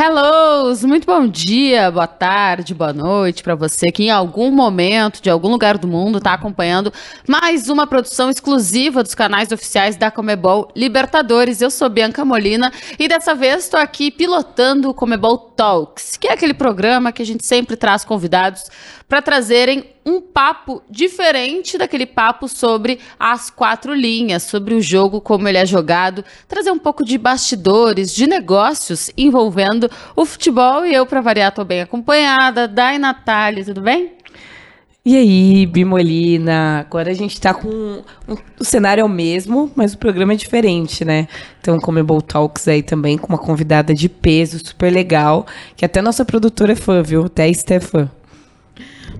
Hellos! Muito bom dia, boa tarde, boa noite para você que em algum momento, de algum lugar do mundo, está acompanhando mais uma produção exclusiva dos canais oficiais da Comebol Libertadores. Eu sou Bianca Molina e dessa vez estou aqui pilotando o Comebol Talks, que é aquele programa que a gente sempre traz convidados para trazerem um papo diferente daquele papo sobre as quatro linhas, sobre o jogo, como ele é jogado, trazer um pouco de bastidores, de negócios envolvendo o futebol. E eu, para variar, estou bem acompanhada. Dai Natália, tudo bem? E aí, Bimolina? Agora a gente está com. Um, o cenário é o mesmo, mas o programa é diferente, né? Então, Comebol Talks aí também com uma convidada de peso super legal, que até nossa produtora é fã, viu? Até a Stefan.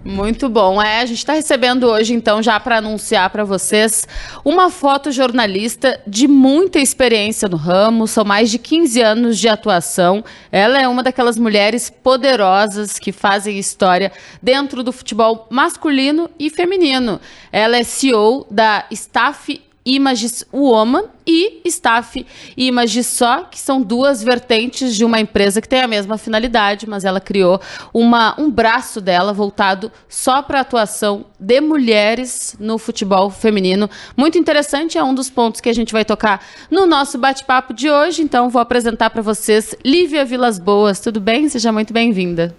Muito bom. É, a gente está recebendo hoje, então, já para anunciar para vocês, uma fotojornalista de muita experiência no ramo, são mais de 15 anos de atuação. Ela é uma daquelas mulheres poderosas que fazem história dentro do futebol masculino e feminino. Ela é CEO da Staff Images Woman e Staff Images Só, que são duas vertentes de uma empresa que tem a mesma finalidade, mas ela criou uma, um braço dela voltado só para a atuação de mulheres no futebol feminino. Muito interessante, é um dos pontos que a gente vai tocar no nosso bate-papo de hoje. Então, vou apresentar para vocês Lívia Vilas Boas. Tudo bem? Seja muito bem-vinda.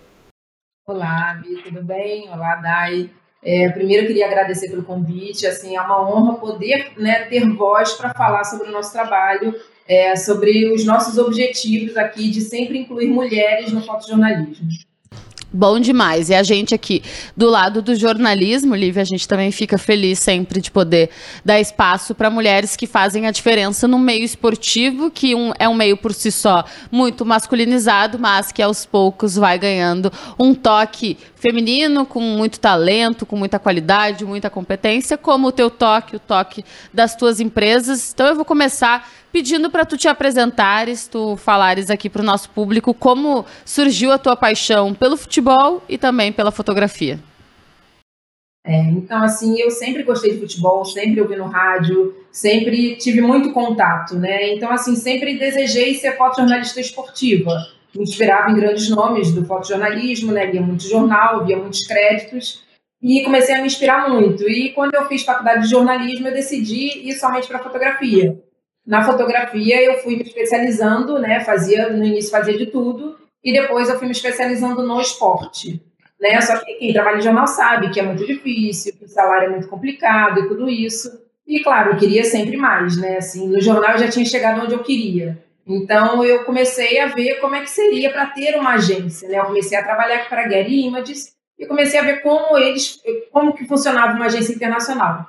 Olá, Bi, tudo bem? Olá, Dai. É, primeiro, eu queria agradecer pelo convite. Assim, é uma honra poder né, ter voz para falar sobre o nosso trabalho, é, sobre os nossos objetivos aqui de sempre incluir mulheres no fotojornalismo. Bom demais. E a gente aqui, do lado do jornalismo, Lívia, a gente também fica feliz sempre de poder dar espaço para mulheres que fazem a diferença no meio esportivo, que um, é um meio por si só muito masculinizado, mas que aos poucos vai ganhando um toque feminino com muito talento, com muita qualidade, muita competência, como o teu toque, o toque das tuas empresas. Então eu vou começar pedindo para tu te apresentares, tu falares aqui para o nosso público como surgiu a tua paixão pelo futebol e também pela fotografia. É, então, assim, eu sempre gostei de futebol, sempre ouvi no rádio, sempre tive muito contato, né? Então, assim, sempre desejei ser fotojornalista esportiva. Me inspirava em grandes nomes do fotojornalismo, né? Lia muito jornal, via muitos créditos e comecei a me inspirar muito. E quando eu fiz faculdade de jornalismo, eu decidi ir somente para fotografia. Na fotografia eu fui me especializando, né? Fazia no início fazia de tudo e depois eu fui me especializando no esporte, né? Só que quem trabalha em jornal sabe que é muito difícil, que o salário é muito complicado e tudo isso. E claro, eu queria sempre mais, né? Assim, no jornal eu já tinha chegado onde eu queria. Então eu comecei a ver como é que seria para ter uma agência, né? Eu comecei a trabalhar para a Getty Images e comecei a ver como eles, como que funcionava uma agência internacional.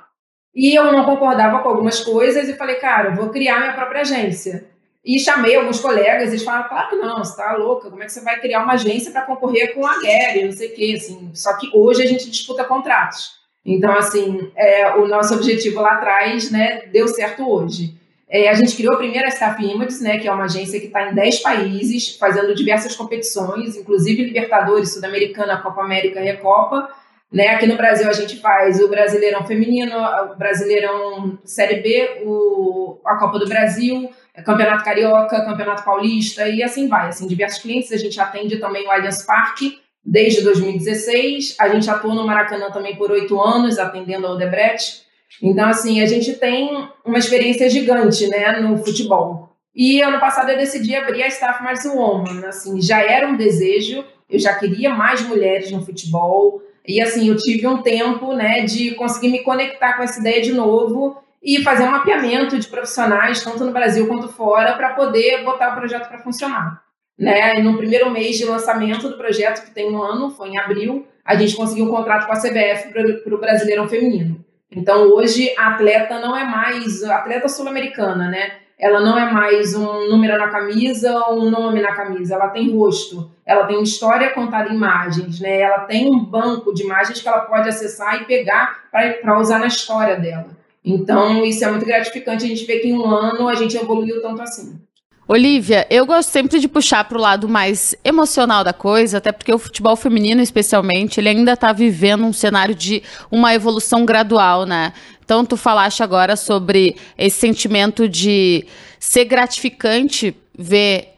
E eu não concordava com algumas coisas e falei, cara, vou criar minha própria agência. E chamei alguns colegas eles falaram, claro que não, você tá louca, como é que você vai criar uma agência para concorrer com a Gary, não sei o quê, assim. Só que hoje a gente disputa contratos. Então, assim, é, o nosso objetivo lá atrás, né, deu certo hoje. É, a gente criou a primeira Staff Images, né, que é uma agência que está em 10 países, fazendo diversas competições, inclusive Libertadores, Sul-Americana, Copa América Recopa. Né? Aqui no Brasil a gente faz o Brasileirão Feminino, o Brasileirão Série B, o, a Copa do Brasil, Campeonato Carioca, Campeonato Paulista e assim vai. Assim, diversos clientes, a gente atende também o Allianz Parque desde 2016, a gente atua no Maracanã também por oito anos, atendendo ao Odebrecht. Então, assim, a gente tem uma experiência gigante né, no futebol. E ano passado eu decidi abrir a Staff Mais Woman. Assim, já era um desejo, eu já queria mais mulheres no futebol, e assim, eu tive um tempo, né, de conseguir me conectar com essa ideia de novo e fazer um mapeamento de profissionais, tanto no Brasil quanto fora, para poder botar o projeto para funcionar. Né? No primeiro mês de lançamento do projeto, que tem um ano, foi em abril, a gente conseguiu um contrato com a CBF para o Brasileirão Feminino. Então, hoje, a atleta não é mais atleta sul-americana, né? Ela não é mais um número na camisa ou um nome na camisa, ela tem rosto, ela tem história contada em imagens, né? Ela tem um banco de imagens que ela pode acessar e pegar para usar na história dela. Então, isso é muito gratificante a gente ver que em um ano a gente evoluiu tanto assim. Olivia, eu gosto sempre de puxar para o lado mais emocional da coisa, até porque o futebol feminino, especialmente, ele ainda está vivendo um cenário de uma evolução gradual, né? Então, tu falaste agora sobre esse sentimento de ser gratificante ver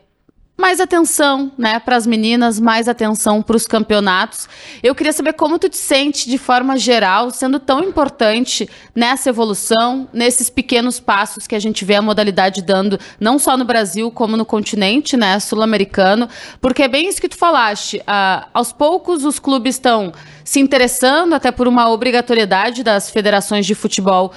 mais atenção, né, para as meninas, mais atenção para os campeonatos. Eu queria saber como tu te sente de forma geral, sendo tão importante nessa evolução, nesses pequenos passos que a gente vê a modalidade dando, não só no Brasil, como no continente, né, sul-americano, porque é bem isso que tu falaste. Uh, aos poucos os clubes estão se interessando até por uma obrigatoriedade das federações de futebol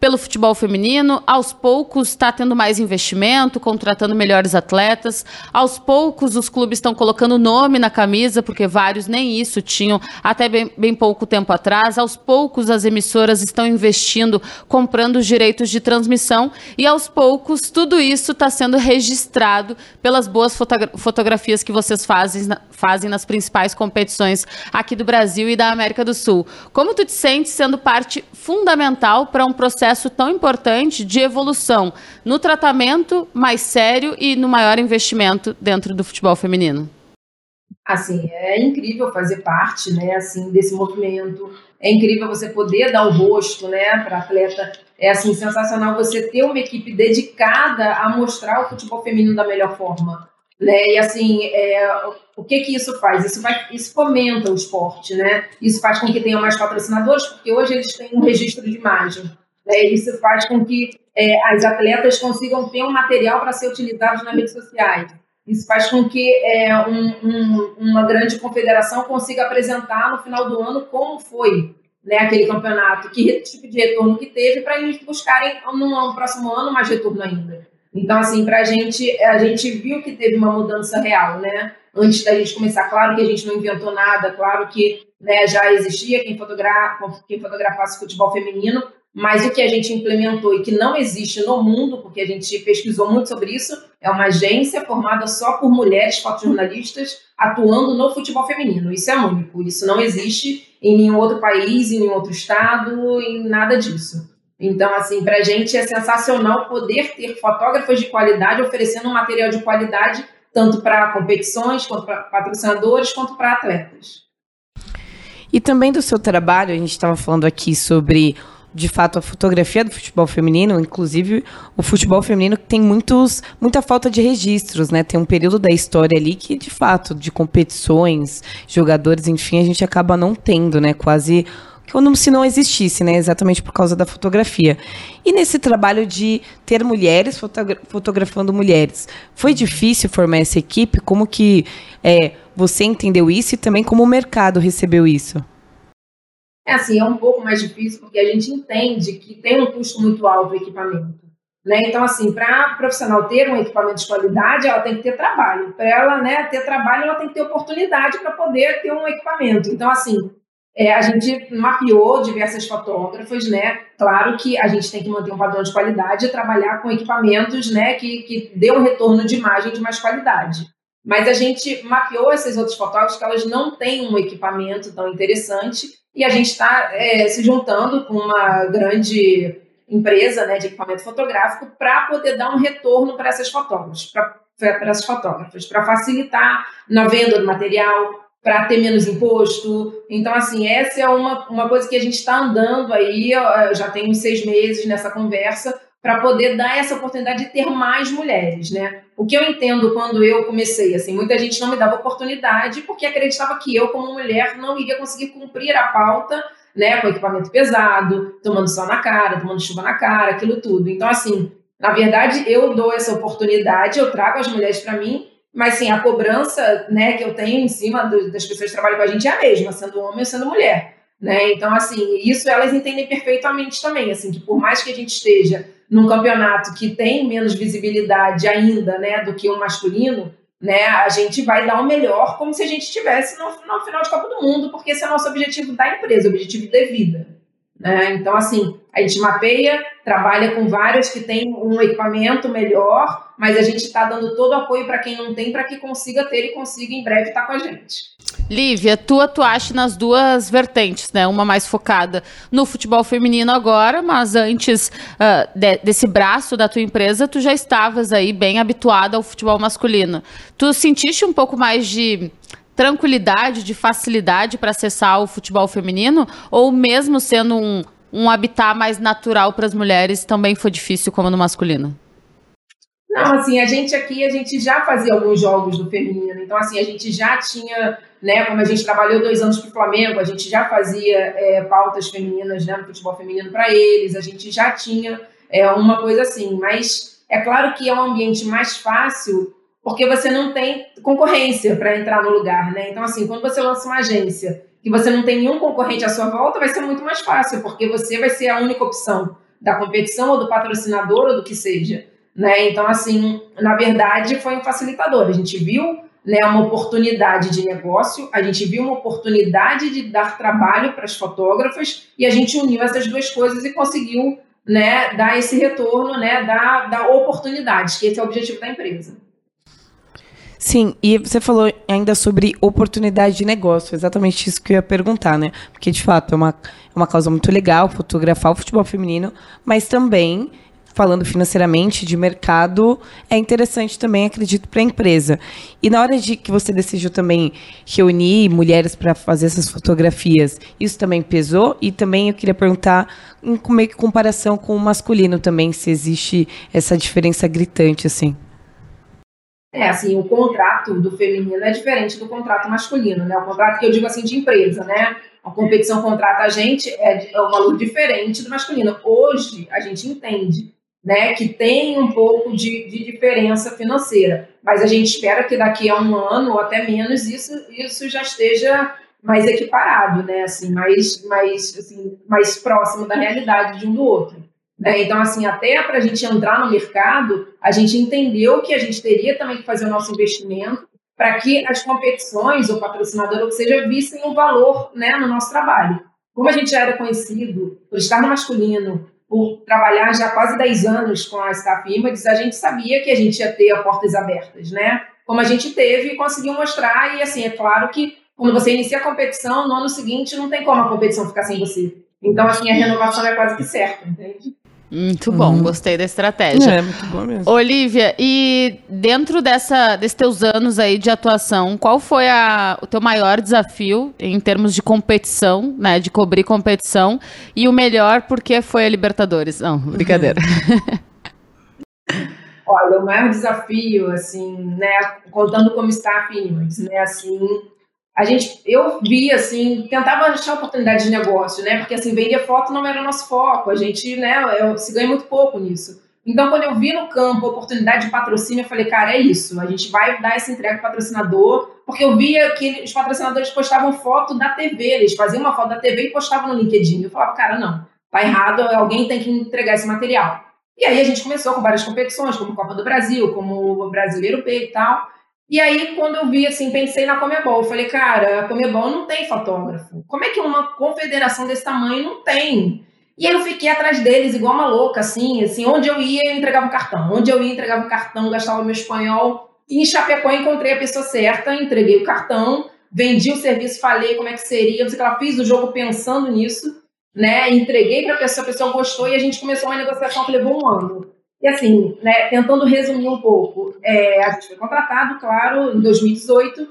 pelo futebol feminino, aos poucos está tendo mais investimento, contratando melhores atletas. Aos poucos os clubes estão colocando nome na camisa, porque vários nem isso tinham até bem, bem pouco tempo atrás. Aos poucos as emissoras estão investindo, comprando os direitos de transmissão e aos poucos tudo isso está sendo registrado pelas boas fotogra fotografias que vocês fazem, fazem nas principais competições aqui do Brasil e da América do Sul. Como tu te sentes sendo parte fundamental para um processo processo tão importante de evolução no tratamento mais sério e no maior investimento dentro do futebol feminino? Assim, é incrível fazer parte, né, assim, desse movimento. É incrível você poder dar o rosto, né, para atleta. É assim sensacional você ter uma equipe dedicada a mostrar o futebol feminino da melhor forma, né? E assim, é, o que que isso faz? Isso vai, isso fomenta o esporte, né? Isso faz com que tenha mais patrocinadores, porque hoje eles têm um registro de imagem. É, isso faz com que é, as atletas consigam ter um material para ser utilizado nas redes sociais. Isso faz com que é, um, um, uma grande confederação consiga apresentar no final do ano como foi né, aquele campeonato, que tipo de retorno que teve, para eles buscarem no, próximo ano mais retorno ainda. Então, assim, para a gente, a gente viu que teve uma mudança real, né? Antes da gente começar, claro que a gente não inventou nada, claro que né, já existia quem, fotografa, quem fotografasse futebol feminino, mas o que a gente implementou e que não existe no mundo, porque a gente pesquisou muito sobre isso, é uma agência formada só por mulheres fotojornalistas atuando no futebol feminino. Isso é único, isso não existe em nenhum outro país, em nenhum outro estado, em nada disso. Então, assim, para a gente é sensacional poder ter fotógrafos de qualidade oferecendo um material de qualidade tanto para competições, quanto para patrocinadores, quanto para atletas. E também do seu trabalho, a gente estava falando aqui sobre de fato a fotografia do futebol feminino, inclusive o futebol feminino tem muitos, muita falta de registros, né? Tem um período da história ali que, de fato, de competições, jogadores, enfim, a gente acaba não tendo, né? Quase como se não existisse, né? Exatamente por causa da fotografia. E nesse trabalho de ter mulheres fotogra fotografando mulheres, foi difícil formar essa equipe? Como que é, você entendeu isso e também como o mercado recebeu isso? É assim, é um pouco mais difícil porque a gente entende que tem um custo muito alto o equipamento. Né? Então, assim, para a profissional ter um equipamento de qualidade, ela tem que ter trabalho. Para ela né, ter trabalho, ela tem que ter oportunidade para poder ter um equipamento. Então, assim, é, a gente mapeou diversas fotógrafas, né? Claro que a gente tem que manter um padrão de qualidade e trabalhar com equipamentos, né, que, que dê um retorno de imagem de mais qualidade. Mas a gente mapeou essas outras fotógrafas que elas não têm um equipamento tão interessante e a gente está é, se juntando com uma grande empresa né, de equipamento fotográfico para poder dar um retorno para essas fotógrafas, para essas fotógrafas, para facilitar na venda do material, para ter menos imposto. Então, assim, essa é uma, uma coisa que a gente está andando aí, já tem uns seis meses nessa conversa, para poder dar essa oportunidade de ter mais mulheres, né? O que eu entendo quando eu comecei, assim, muita gente não me dava oportunidade porque acreditava que eu, como mulher, não iria conseguir cumprir a pauta, né, com equipamento pesado, tomando sol na cara, tomando chuva na cara, aquilo tudo. Então, assim, na verdade, eu dou essa oportunidade, eu trago as mulheres para mim, mas sim, a cobrança, né, que eu tenho em cima do, das pessoas que trabalham com a gente é a mesma, sendo homem ou sendo mulher. Né? Então, assim, isso elas entendem perfeitamente também, assim, que por mais que a gente esteja num campeonato que tem menos visibilidade ainda, né, do que o masculino, né, a gente vai dar o melhor como se a gente estivesse no, no final de Copa do Mundo, porque esse é o nosso objetivo da empresa, objetivo de vida. Né? Então, assim, a gente mapeia, trabalha com vários que têm um equipamento melhor, mas a gente está dando todo o apoio para quem não tem, para que consiga ter e consiga em breve estar tá com a gente. Lívia, tu atuaste nas duas vertentes, né? Uma mais focada no futebol feminino agora, mas antes uh, de, desse braço da tua empresa, tu já estavas aí bem habituada ao futebol masculino. Tu sentiste um pouco mais de tranquilidade, de facilidade para acessar o futebol feminino? Ou mesmo sendo um, um habitat mais natural para as mulheres, também foi difícil como no masculino? Não, assim, a gente aqui, a gente já fazia alguns jogos do feminino, então assim, a gente já tinha, né, como a gente trabalhou dois anos para o Flamengo, a gente já fazia é, pautas femininas, né, no futebol feminino para eles, a gente já tinha é, uma coisa assim, mas é claro que é um ambiente mais fácil porque você não tem concorrência para entrar no lugar, né, então assim, quando você lança uma agência que você não tem nenhum concorrente à sua volta, vai ser muito mais fácil, porque você vai ser a única opção da competição ou do patrocinador ou do que seja. Né? Então, assim, na verdade, foi um facilitador. A gente viu né, uma oportunidade de negócio, a gente viu uma oportunidade de dar trabalho para as fotógrafas e a gente uniu essas duas coisas e conseguiu né, dar esse retorno né, da, da oportunidade, que esse é o objetivo da empresa. Sim, e você falou ainda sobre oportunidade de negócio, exatamente isso que eu ia perguntar, né? Porque, de fato, é uma, é uma causa muito legal fotografar o futebol feminino, mas também falando financeiramente, de mercado, é interessante também, acredito, para a empresa. E na hora de que você decidiu também reunir mulheres para fazer essas fotografias, isso também pesou? E também eu queria perguntar, em como é que comparação com o masculino também, se existe essa diferença gritante, assim. É, assim, o contrato do feminino é diferente do contrato masculino, né? O contrato que eu digo assim de empresa, né? A competição contrata a gente é, é um valor diferente do masculino. Hoje a gente entende né, que tem um pouco de, de, diferença financeira. Mas a gente espera que daqui a um ano ou até menos isso, isso já esteja mais equiparado, né, assim, mais, mais, assim, mais próximo da realidade de um do outro. Né? Então, assim, até para a gente entrar no mercado, a gente entendeu que a gente teria também que fazer o nosso investimento para que as competições, ou patrocinador, ou que seja, vissem o um valor né, no nosso trabalho. Como a gente já era conhecido por estar no masculino, por trabalhar já quase 10 anos com a Staff Images, a gente sabia que a gente ia ter portas abertas, né? Como a gente teve e conseguiu mostrar, e assim, é claro que quando você inicia a competição, no ano seguinte não tem como a competição ficar sem você. Então, assim, a renovação é quase que certa, entende? Muito bom, uhum. gostei da estratégia. É, muito bom mesmo. Olivia, e dentro dessa, desses teus anos aí de atuação, qual foi a, o teu maior desafio em termos de competição, né, de cobrir competição, e o melhor porque foi a Libertadores? Não, brincadeira. Olha, o maior desafio, assim, né, contando como staff né, assim, a gente, eu vi, assim, tentava achar oportunidade de negócio, né? Porque, assim, vender foto não era o nosso foco. A gente, né, eu, se ganha muito pouco nisso. Então, quando eu vi no campo oportunidade de patrocínio, eu falei, cara, é isso. A gente vai dar essa entrega para patrocinador, porque eu via que os patrocinadores postavam foto da TV, eles faziam uma foto da TV e postavam no LinkedIn. Eu falava, cara, não, tá errado, alguém tem que entregar esse material. E aí a gente começou com várias competições, como Copa do Brasil, como o Brasileiro P e tal. E aí, quando eu vi, assim, pensei na Comebol. Eu falei, cara, a Comebol não tem fotógrafo. Como é que uma confederação desse tamanho não tem? E aí eu fiquei atrás deles, igual uma louca, assim, assim, onde eu ia, eu entregava o cartão. Onde eu ia, entregava o cartão, gastava meu espanhol. E em Chapecó encontrei a pessoa certa, entreguei o cartão, vendi o serviço, falei como é que seria, que ela fiz o jogo pensando nisso, né? Entreguei para a pessoa, a pessoa gostou e a gente começou uma negociação que levou um ano. E assim, né, tentando resumir um pouco, é, a gente foi contratado, claro, em 2018,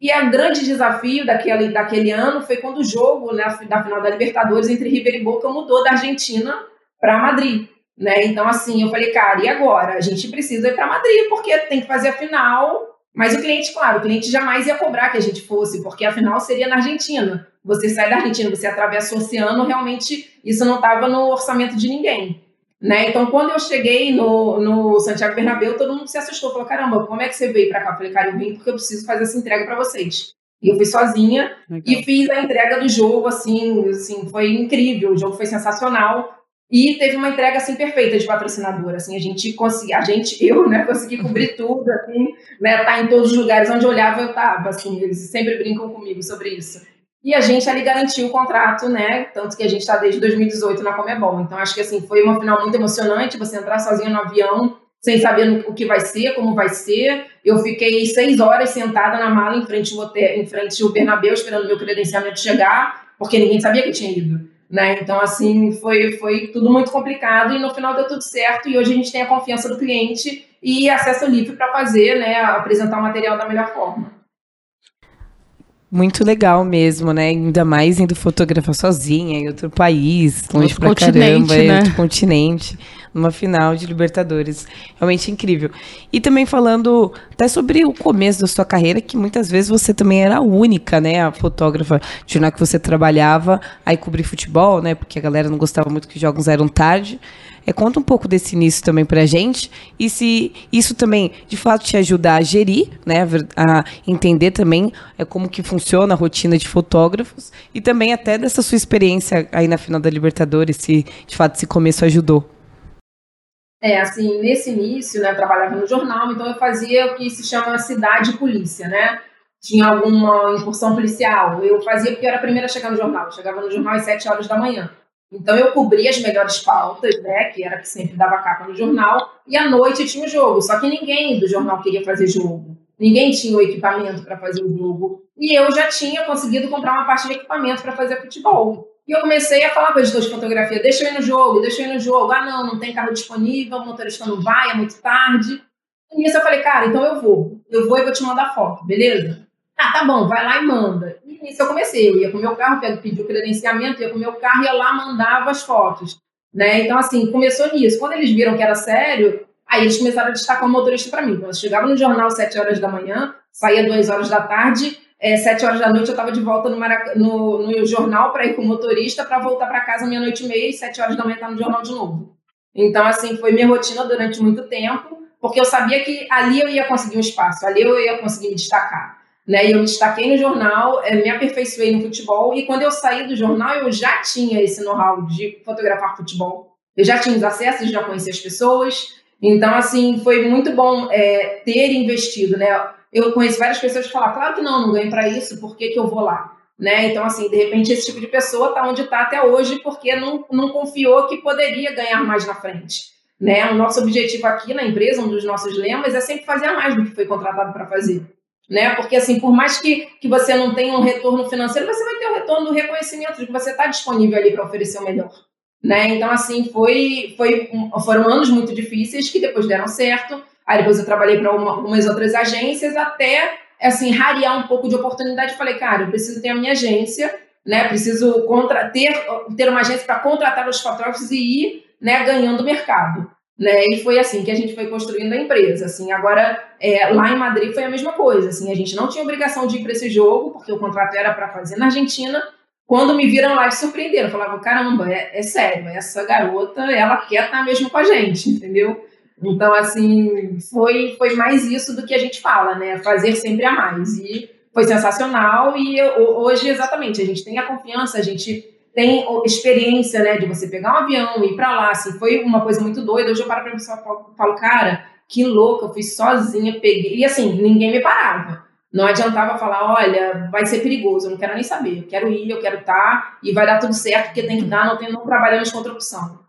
e o grande desafio daquele, daquele ano foi quando o jogo né, da final da Libertadores entre River e Boca mudou da Argentina para Madrid. Né? Então, assim, eu falei, cara, e agora? A gente precisa ir para Madrid, porque tem que fazer a final. Mas o cliente, claro, o cliente jamais ia cobrar que a gente fosse, porque a final seria na Argentina. Você sai da Argentina, você atravessa o oceano, realmente isso não estava no orçamento de ninguém. Né? Então, quando eu cheguei no, no Santiago Bernabéu, todo mundo se assustou. Falou, caramba, como é que você veio para cá? Eu falei, cara, eu vim porque eu preciso fazer essa entrega para vocês. E eu fui sozinha Legal. e fiz a entrega do jogo, assim, assim, foi incrível. O jogo foi sensacional. E teve uma entrega, assim, perfeita de patrocinador, assim, a gente conseguia, a gente, eu, né, consegui cobrir tudo, assim, né, tá em todos os lugares onde eu olhava, eu tava, assim, eles sempre brincam comigo sobre isso. E a gente ali garantiu o contrato, né? Tanto que a gente está desde 2018 na Comebol. Então acho que assim foi uma final muito emocionante. Você entrar sozinho no avião, sem saber o que vai ser, como vai ser. Eu fiquei seis horas sentada na mala em frente ao hotel, em frente ao Bernabéu, esperando meu credenciamento chegar, porque ninguém sabia que eu tinha ido. Né? Então, assim, foi, foi tudo muito complicado e no final deu tudo certo. E hoje a gente tem a confiança do cliente e acesso livre para fazer, né, apresentar o material da melhor forma. Muito legal mesmo, né? Ainda mais indo fotografar sozinha em outro país, longe outro pra caramba, né? outro continente. numa final de Libertadores. Realmente incrível. E também falando até sobre o começo da sua carreira, que muitas vezes você também era a única, né, a fotógrafa de jornal que você trabalhava, aí cobrir futebol, né, porque a galera não gostava muito que os jogos eram tarde. É, conta um pouco desse início também para a gente e se isso também, de fato, te ajuda a gerir, né, a entender também é, como que funciona a rotina de fotógrafos e também até dessa sua experiência aí na final da Libertadores, se de fato esse começo ajudou. É, assim, nesse início, né, eu trabalhava no jornal, então eu fazia o que se chama cidade polícia, né? Tinha alguma incursão policial, eu fazia porque eu era a primeira a chegar no jornal, eu chegava no jornal às 7 horas da manhã. Então eu cobria as melhores pautas, né, que era que sempre dava capa no jornal, e à noite tinha o jogo. Só que ninguém do jornal queria fazer jogo. Ninguém tinha o equipamento para fazer o jogo. E eu já tinha conseguido comprar uma parte de equipamento para fazer futebol. E eu comecei a falar com o editor de fotografia: deixa eu ir no jogo, deixa eu ir no jogo. Ah, não, não tem carro disponível, o motorista não vai, é muito tarde. E nisso eu falei: cara, então eu vou. Eu vou e vou te mandar foto, beleza? Ah, tá bom, vai lá e manda. E nisso eu comecei. Eu ia com o meu carro, pedi o credenciamento, ia com o meu carro, ia lá, mandava as fotos. Né? Então, assim, começou nisso. Quando eles viram que era sério, aí eles começaram a destacar o motorista para mim. Quando eu chegava no jornal às 7 horas da manhã, saía 2 horas da tarde, é, sete horas da noite eu estava de volta no, Marac... no, no jornal para ir com o motorista para voltar para casa meia-noite e meia e sete horas da manhã tá no jornal de novo. Então, assim, foi minha rotina durante muito tempo, porque eu sabia que ali eu ia conseguir um espaço, ali eu ia conseguir me destacar. Né? E eu me destaquei no jornal, é, me aperfeiçoei no futebol, e quando eu saí do jornal, eu já tinha esse know-how de fotografar futebol. Eu já tinha os acessos, já conhecia as pessoas. Então, assim, foi muito bom é, ter investido, né? eu conheço várias pessoas que falam, claro que não, não ganho para isso, por que, que eu vou lá? Né? Então, assim, de repente esse tipo de pessoa está onde está até hoje porque não, não confiou que poderia ganhar mais na frente. Né? O nosso objetivo aqui na empresa, um dos nossos lemas, é sempre fazer mais do que foi contratado para fazer. Né? Porque, assim, por mais que, que você não tenha um retorno financeiro, você vai ter o retorno do reconhecimento de que você está disponível ali para oferecer o melhor. Né? Então, assim, foi, foi, foram anos muito difíceis que depois deram certo. Aí depois eu trabalhei para algumas outras agências até assim rarear um pouco de oportunidade. Falei, cara, eu preciso ter a minha agência, né? Preciso contra, ter, ter uma agência para contratar os fotógrafos e ir, né, ganhando mercado. Né? E foi assim que a gente foi construindo a empresa. Assim, agora é, lá em Madrid foi a mesma coisa. Assim, a gente não tinha obrigação de ir para esse jogo porque o contrato era para fazer na Argentina. Quando me viram lá, eles surpreenderam. Falavam, caramba, é, é sério, essa garota, ela quer estar mesmo com a gente, entendeu? Então, assim, foi, foi mais isso do que a gente fala, né? Fazer sempre a mais. E foi sensacional. E hoje, exatamente, a gente tem a confiança, a gente tem experiência, né, de você pegar um avião e ir para lá. Assim, foi uma coisa muito doida. Hoje eu paro pra pessoa e falo, cara, que louca, eu fui sozinha, peguei. E assim, ninguém me parava. Não adiantava falar, olha, vai ser perigoso, eu não quero nem saber. Eu quero ir, eu quero estar, tá, e vai dar tudo certo, porque tem que dar, não, tem, não trabalhamos contra opção.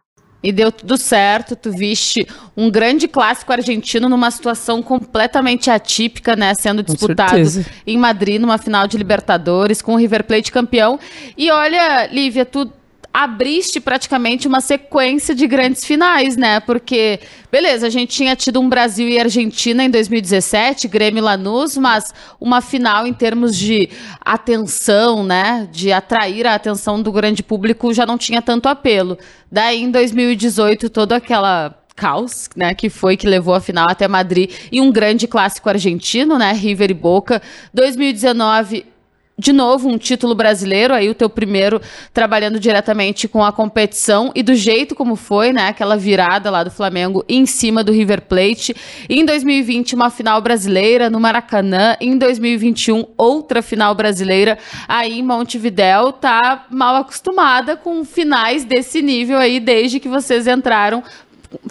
E deu tudo certo, tu viste um grande clássico argentino numa situação completamente atípica, né? Sendo disputado em Madrid, numa final de Libertadores, com o River Plate campeão. E olha, Lívia, tu abriste praticamente uma sequência de grandes finais, né? Porque, beleza, a gente tinha tido um Brasil e Argentina em 2017, Grêmio e Lanús, mas uma final em termos de atenção, né? De atrair a atenção do grande público já não tinha tanto apelo. Daí, em 2018, toda aquela caos, né, que foi que levou a final até Madrid e um grande clássico argentino, né, River e Boca. 2019 de novo, um título brasileiro, aí o teu primeiro trabalhando diretamente com a competição e do jeito como foi, né? Aquela virada lá do Flamengo em cima do River Plate. Em 2020, uma final brasileira no Maracanã. Em 2021, outra final brasileira aí em Montevidéu. Tá mal acostumada com finais desse nível aí desde que vocês entraram,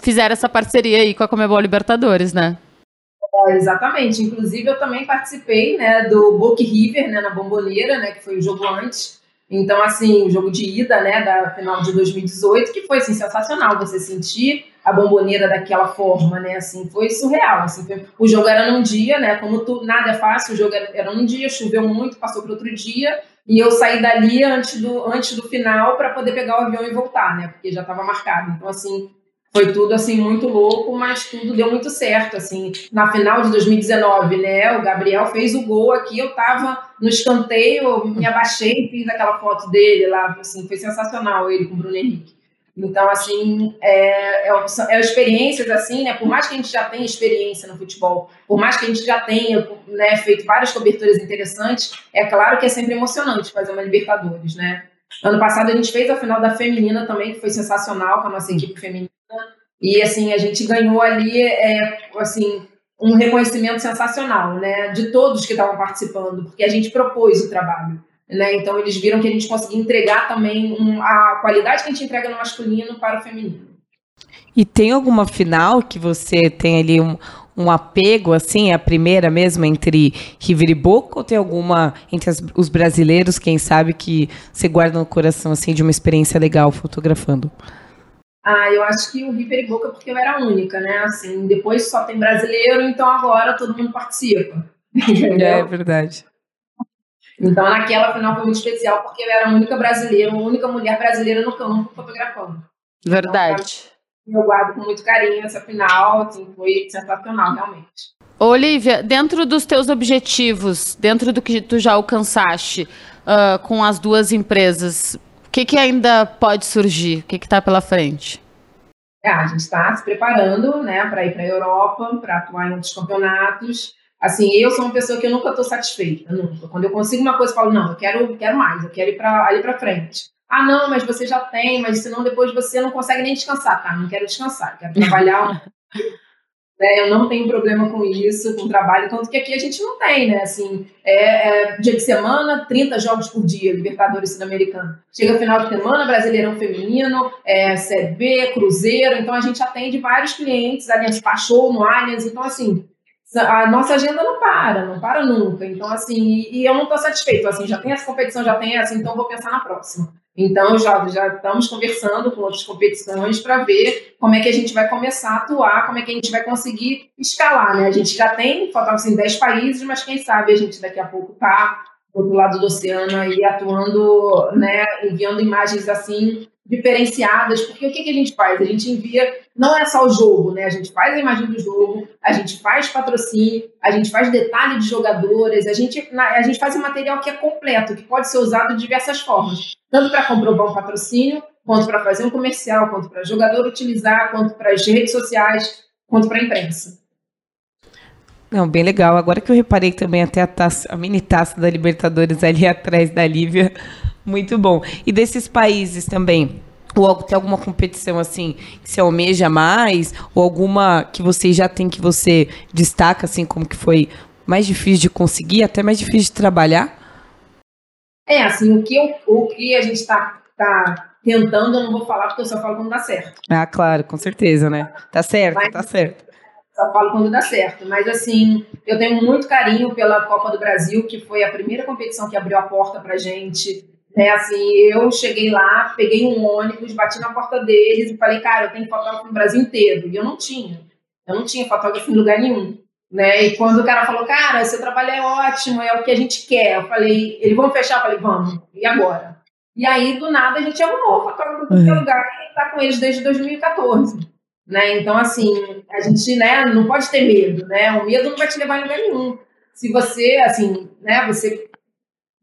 fizeram essa parceria aí com a Comebol Libertadores, né? É, exatamente. Inclusive, eu também participei né, do Book River, né, na Bomboneira, né, que foi o jogo antes. Então, assim, o jogo de ida, né, da final de 2018, que foi, assim, sensacional. Você sentir a bomboneira daquela forma, né, assim, foi surreal. Assim, foi... O jogo era num dia, né, como tu... nada é fácil, o jogo era num dia, choveu muito, passou para outro dia, e eu saí dali antes do, antes do final para poder pegar o avião e voltar, né, porque já estava marcado. Então, assim, foi tudo assim muito louco, mas tudo deu muito certo assim. Na final de 2019, né, o Gabriel fez o gol aqui, eu tava no escanteio, me abaixei e fiz aquela foto dele lá, assim, foi sensacional ele com o Bruno Henrique. Então, assim, é, é, é, experiências assim, né? Por mais que a gente já tenha experiência no futebol, por mais que a gente já tenha né, feito várias coberturas interessantes, é claro que é sempre emocionante fazer uma Libertadores, né? Ano passado a gente fez a final da feminina também, que foi sensacional com a nossa equipe feminina. E assim, a gente ganhou ali, é, assim, um reconhecimento sensacional, né? De todos que estavam participando, porque a gente propôs o trabalho. Né? Então eles viram que a gente conseguia entregar também um, a qualidade que a gente entrega no masculino para o feminino. E tem alguma final que você tem ali um, um apego, assim, a primeira mesmo entre River e Boca, ou tem alguma entre as, os brasileiros, quem sabe, que você guarda no coração, assim, de uma experiência legal fotografando? Ah, eu acho que o River e Boca porque eu era única, né? Assim, depois só tem brasileiro, então agora todo mundo participa. É verdade. Então, naquela final foi muito especial, porque eu era a única brasileira, a única mulher brasileira no campo fotografando. Verdade. Então, eu guardo com muito carinho essa final, assim, foi sensacional, realmente. Olivia, dentro dos teus objetivos, dentro do que tu já alcançaste uh, com as duas empresas, que, que ainda pode surgir? O que está pela frente? É, a gente está se preparando né, para ir para a Europa, para atuar em outros campeonatos. Assim, eu sou uma pessoa que eu nunca estou satisfeita, nunca. Quando eu consigo uma coisa, eu falo, não, eu quero, quero mais, eu quero ir para ali para frente. Ah, não, mas você já tem, mas senão depois você não consegue nem descansar. Tá, não quero descansar, quero trabalhar. né, eu não tenho problema com isso, com trabalho, tanto que aqui a gente não tem, né? Assim, é, é dia de semana, 30 jogos por dia, Libertadores Sul-Americano. Chega final de semana, Brasileirão Feminino, é, Série B, Cruzeiro, então a gente atende vários clientes, Allianz Pachou, no Allianz, então assim, a nossa agenda não para, não para nunca. Então, assim, e, eu não estou satisfeito. Assim, já tem essa competição, já tem essa, então vou pensar na próxima. Então, já, já estamos conversando com outras competições para ver como é que a gente vai começar a atuar, como é que a gente vai conseguir escalar, né? A gente já tem, faltam assim, 10 países, mas quem sabe a gente daqui a pouco está do outro lado do oceano aí atuando, né, enviando imagens assim diferenciadas, porque o que, que a gente faz? A gente envia, não é só o jogo, né? A gente faz a imagem do jogo, a gente faz patrocínio, a gente faz detalhe de jogadoras, a gente, a gente faz um material que é completo, que pode ser usado de diversas formas, tanto para comprovar um patrocínio, quanto para fazer um comercial, quanto para jogador utilizar, quanto para as redes sociais, quanto para a imprensa. Não, bem legal. Agora que eu reparei também até a, taça, a mini taça da Libertadores ali atrás da Lívia, muito bom. E desses países também, ou tem alguma competição assim que você almeja mais, ou alguma que você já tem que você destaca assim como que foi mais difícil de conseguir, até mais difícil de trabalhar? É, assim, o que, eu, o que a gente está tá tentando, eu não vou falar porque eu só falo quando dá certo. Ah, claro, com certeza, né? Tá certo, Mas, tá certo. Só falo quando dá certo. Mas, assim, eu tenho muito carinho pela Copa do Brasil, que foi a primeira competição que abriu a porta pra gente. Né, assim, eu cheguei lá, peguei um ônibus, bati na porta deles e falei, cara, eu tenho fotógrafo no Brasil inteiro. E eu não tinha. Eu não tinha fotógrafo em lugar nenhum. Né? E quando o cara falou, cara, seu trabalho é ótimo, é o que a gente quer. Eu falei, eles vão fechar? Eu falei, vamos. E agora? E aí, do nada, a gente arrumou fotógrafo em qualquer uhum. lugar e está com eles desde 2014. Né? Então, assim, a gente né, não pode ter medo, né? O medo não vai te levar a lugar nenhum. Se você, assim, né, você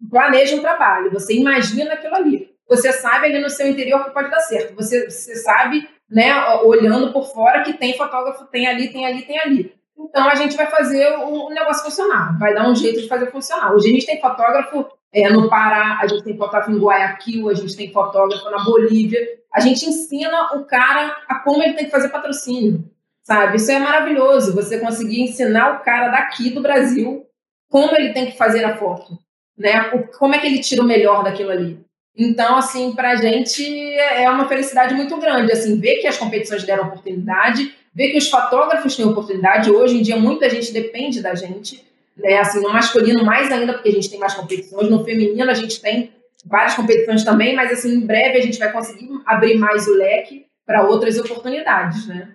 planeja um trabalho, você imagina aquilo ali. Você sabe ali no seu interior que pode dar certo. Você, você sabe, né, olhando por fora, que tem fotógrafo, tem ali, tem ali, tem ali. Então a gente vai fazer o negócio funcionar, vai dar um jeito de fazer funcionar. Hoje a gente tem fotógrafo é, no Pará, a gente tem fotógrafo em Guayaquil, a gente tem fotógrafo na Bolívia. A gente ensina o cara a como ele tem que fazer patrocínio, sabe? Isso é maravilhoso, você conseguir ensinar o cara daqui do Brasil como ele tem que fazer a foto né? Como é que ele tira o melhor daquilo ali? Então, assim, para a gente é uma felicidade muito grande, assim, ver que as competições deram oportunidade, ver que os fotógrafos têm oportunidade. Hoje em dia, muita gente depende da gente, né? Assim, no masculino mais ainda, porque a gente tem mais competições. No feminino, a gente tem várias competições também, mas, assim, em breve a gente vai conseguir abrir mais o leque para outras oportunidades, né?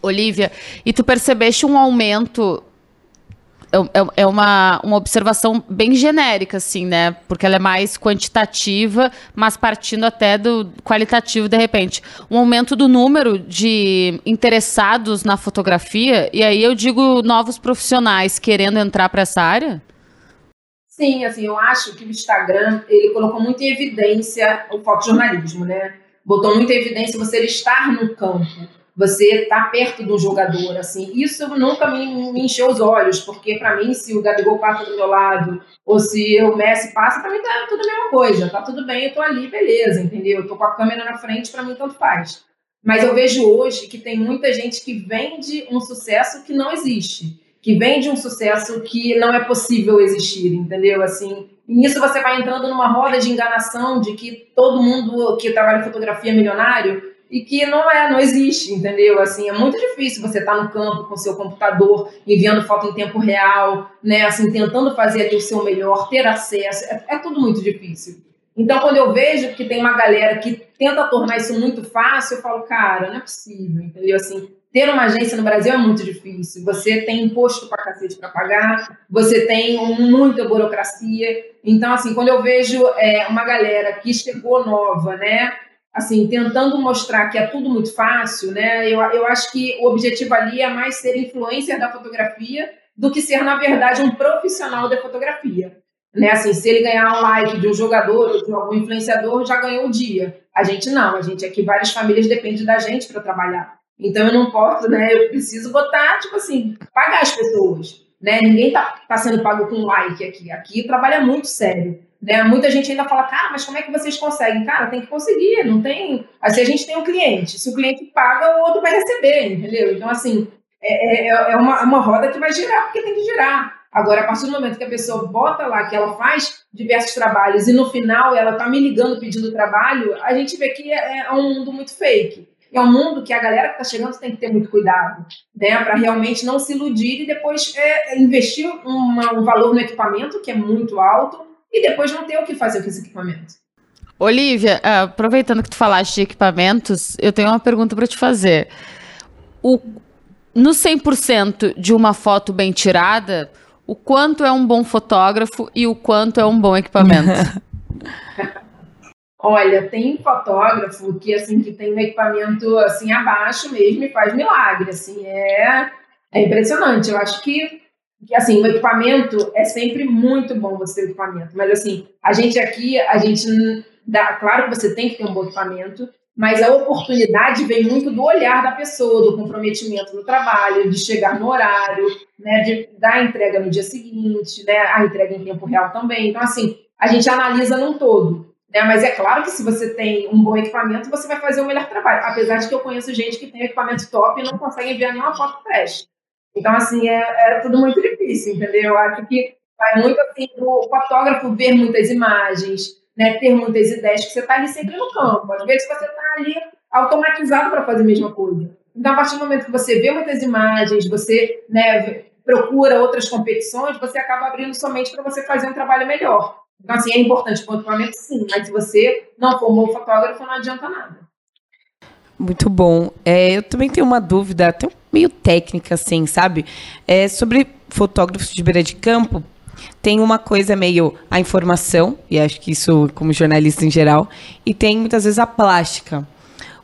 Olivia, e tu percebeste um aumento é, é, é uma, uma observação bem genérica, assim, né? Porque ela é mais quantitativa, mas partindo até do qualitativo, de repente. Um aumento do número de interessados na fotografia, e aí eu digo novos profissionais querendo entrar para essa área? Sim, assim, eu acho que o Instagram, ele colocou muito em evidência o fotojornalismo, né? botou muita evidência você estar no campo, você tá perto do jogador, assim. Isso nunca me, me encheu os olhos, porque para mim, se o Gabigol passa do meu lado, ou se o Messi passa, para mim tá tudo a mesma coisa, tá tudo bem, eu tô ali, beleza, entendeu? Eu tô com a câmera na frente, para mim tanto faz. Mas eu vejo hoje que tem muita gente que vende um sucesso que não existe, que vende um sucesso que não é possível existir, entendeu? Assim, nisso você vai entrando numa roda de enganação de que todo mundo que trabalha em fotografia é milionário e que não é, não existe, entendeu? Assim, é muito difícil você estar tá no campo com seu computador, enviando foto em tempo real, né? Assim, tentando fazer ali o seu melhor, ter acesso, é, é tudo muito difícil. Então, quando eu vejo que tem uma galera que tenta tornar isso muito fácil, eu falo, cara, não é possível, entendeu? Assim, ter uma agência no Brasil é muito difícil. Você tem imposto para cacete para pagar, você tem muita burocracia. Então, assim, quando eu vejo é, uma galera que chegou nova, né? Assim, tentando mostrar que é tudo muito fácil, né? Eu, eu acho que o objetivo ali é mais ser influencer da fotografia do que ser, na verdade, um profissional da fotografia. Né? Assim, se ele ganhar um like de um jogador ou de algum influenciador, já ganhou o dia. A gente não, a gente aqui, várias famílias dependem da gente para trabalhar. Então eu não posso, né? Eu preciso botar, tipo assim, pagar as pessoas. Né? Ninguém tá, tá sendo pago com like aqui. Aqui trabalha muito sério. Né? Muita gente ainda fala, cara, mas como é que vocês conseguem? Cara, tem que conseguir, não tem. Assim, a gente tem um cliente. Se o cliente paga, o outro vai receber, entendeu? Então, assim, é, é, é uma, uma roda que vai girar porque tem que girar. Agora, a partir do momento que a pessoa bota lá que ela faz diversos trabalhos e no final ela tá me ligando pedindo trabalho, a gente vê que é, é um mundo muito fake. É um mundo que a galera que está chegando tem que ter muito cuidado, né, para realmente não se iludir e depois é, investir uma, um valor no equipamento que é muito alto e depois não ter o que fazer com esse equipamento. Olivia, aproveitando que tu falaste de equipamentos, eu tenho uma pergunta para te fazer. O, no 100% de uma foto bem tirada, o quanto é um bom fotógrafo e o quanto é um bom equipamento? Olha, tem fotógrafo que assim que tem um equipamento assim abaixo mesmo e faz milagre, assim, é é impressionante. Eu acho que, que assim, o equipamento é sempre muito bom você ter o equipamento, mas assim, a gente aqui, a gente dá, claro que você tem que ter um bom equipamento, mas a oportunidade vem muito do olhar da pessoa, do comprometimento no trabalho, de chegar no horário, né, de dar a entrega no dia seguinte, né, a entrega em tempo real também. Então, assim, a gente analisa num todo. Né, mas é claro que se você tem um bom equipamento, você vai fazer o melhor trabalho. Apesar de que eu conheço gente que tem equipamento top e não consegue enviar nenhuma foto trash. Então, assim, é, é tudo muito difícil, entendeu? Eu acho que vai muito assim do fotógrafo ver muitas imagens, né, ter muitas ideias, que você está ali sempre no campo. Às vezes você está ali automatizado para fazer a mesma coisa. Então, a partir do momento que você vê muitas imagens, você né, procura outras competições, você acaba abrindo somente para você fazer um trabalho melhor. Então, assim, é importante o equipamento, sim, mas se você não for um bom fotógrafo, não adianta nada. Muito bom. É, eu também tenho uma dúvida, até meio técnica, assim, sabe? É, sobre fotógrafos de beira de campo, tem uma coisa meio a informação, e acho que isso como jornalista em geral, e tem muitas vezes a plástica.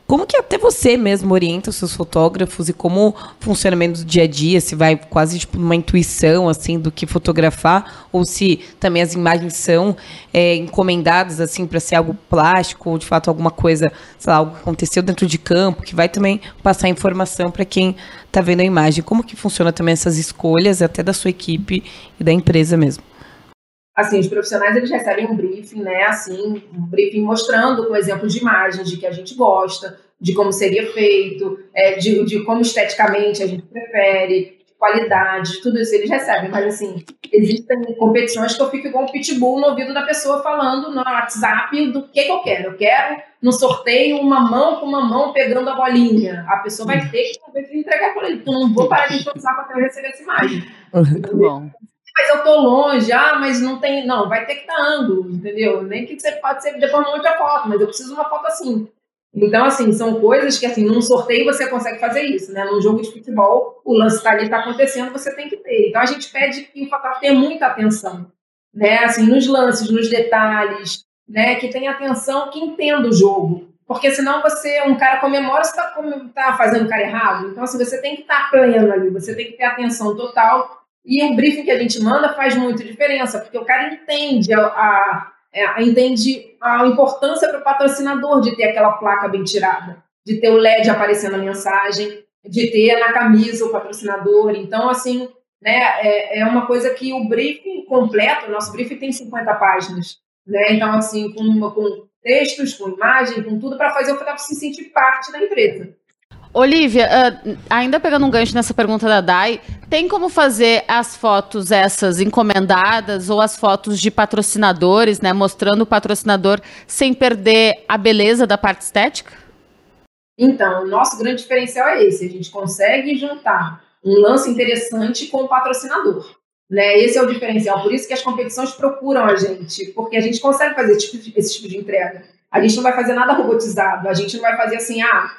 Como que até você mesmo orienta os seus fotógrafos e como o funcionamento do dia a dia, se vai quase tipo uma intuição assim do que fotografar ou se também as imagens são é, encomendadas assim para ser algo plástico ou de fato alguma coisa, sei lá, algo que aconteceu dentro de campo que vai também passar informação para quem está vendo a imagem. Como que funciona também essas escolhas até da sua equipe e da empresa mesmo? Assim, os profissionais eles recebem um briefing, né, assim, um briefing mostrando com exemplos de imagens de que a gente gosta, de como seria feito, é, de, de como esteticamente a gente prefere, de qualidade, tudo isso eles recebem. Mas, assim, existem competições que eu fico igual um pitbull no ouvido da pessoa falando no WhatsApp do que, que eu quero. Eu quero, no sorteio, uma mão com uma mão pegando a bolinha. A pessoa vai ter que entregar por ele. Então, não vou parar de pensar para receber essa imagem. Muito bom mas eu tô longe, ah, mas não tem. Não, vai ter que dar ângulo, entendeu? Nem que você pode ser depois monte a foto, mas eu preciso de uma foto assim. Então, assim, são coisas que, assim, num sorteio você consegue fazer isso, né? Num jogo de futebol, o lance tá ali, tá acontecendo, você tem que ter. Então, a gente pede que o fotógrafo tenha muita atenção, né? Assim, nos lances, nos detalhes, né? Que tenha atenção, que entenda o jogo. Porque senão você, um cara comemora, você tá, tá fazendo o cara errado. Então, assim, você tem que estar tá pleno ali, você tem que ter atenção total e o briefing que a gente manda faz muita diferença, porque o cara entende a, a é, entende a importância para o patrocinador de ter aquela placa bem tirada, de ter o LED aparecendo na mensagem, de ter na camisa o patrocinador. Então, assim, né, é, é uma coisa que o briefing completo, o nosso briefing tem 50 páginas. Né? Então, assim, com, com textos, com imagem, com tudo, para fazer o para se sentir parte da empresa. Olivia, uh, ainda pegando um gancho nessa pergunta da Dai, tem como fazer as fotos essas encomendadas ou as fotos de patrocinadores, né, mostrando o patrocinador sem perder a beleza da parte estética? Então, o nosso grande diferencial é esse, a gente consegue juntar um lance interessante com o patrocinador. Né? Esse é o diferencial, por isso que as competições procuram a gente, porque a gente consegue fazer esse tipo de, esse tipo de entrega. A gente não vai fazer nada robotizado, a gente não vai fazer assim, ah,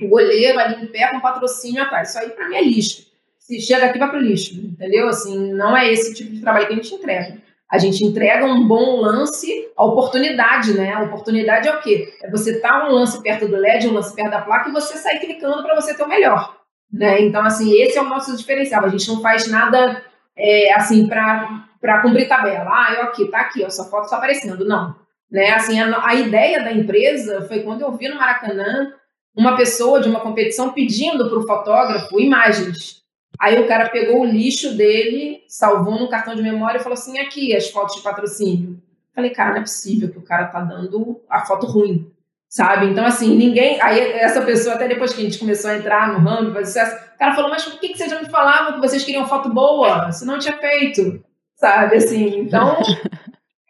o goleiro ali em pé com patrocínio atrás. Isso aí para mim é lixo. Se chega aqui, vai pro lixo, entendeu? Assim, não é esse tipo de trabalho que a gente entrega. A gente entrega um bom lance, a oportunidade, né? A oportunidade é o quê? É você estar tá um lance perto do LED, um lance perto da placa e você sair clicando para você ter o melhor. Né? Então, assim, esse é o nosso diferencial. A gente não faz nada é, assim para cumprir tabela. Ah, eu aqui, tá aqui, ó, sua foto está aparecendo. Não. Né? Assim, a, a ideia da empresa foi quando eu vi no Maracanã uma pessoa de uma competição pedindo para o fotógrafo imagens. Aí o cara pegou o lixo dele, salvou no cartão de memória e falou assim: aqui as fotos de patrocínio. Falei, cara, não é possível que o cara tá dando a foto ruim, sabe? Então, assim, ninguém. Aí essa pessoa, até depois que a gente começou a entrar no ramo, fazer sucesso, o cara falou: mas por que, que vocês já me falavam que vocês queriam foto boa? Se não tinha feito, sabe? Assim, então.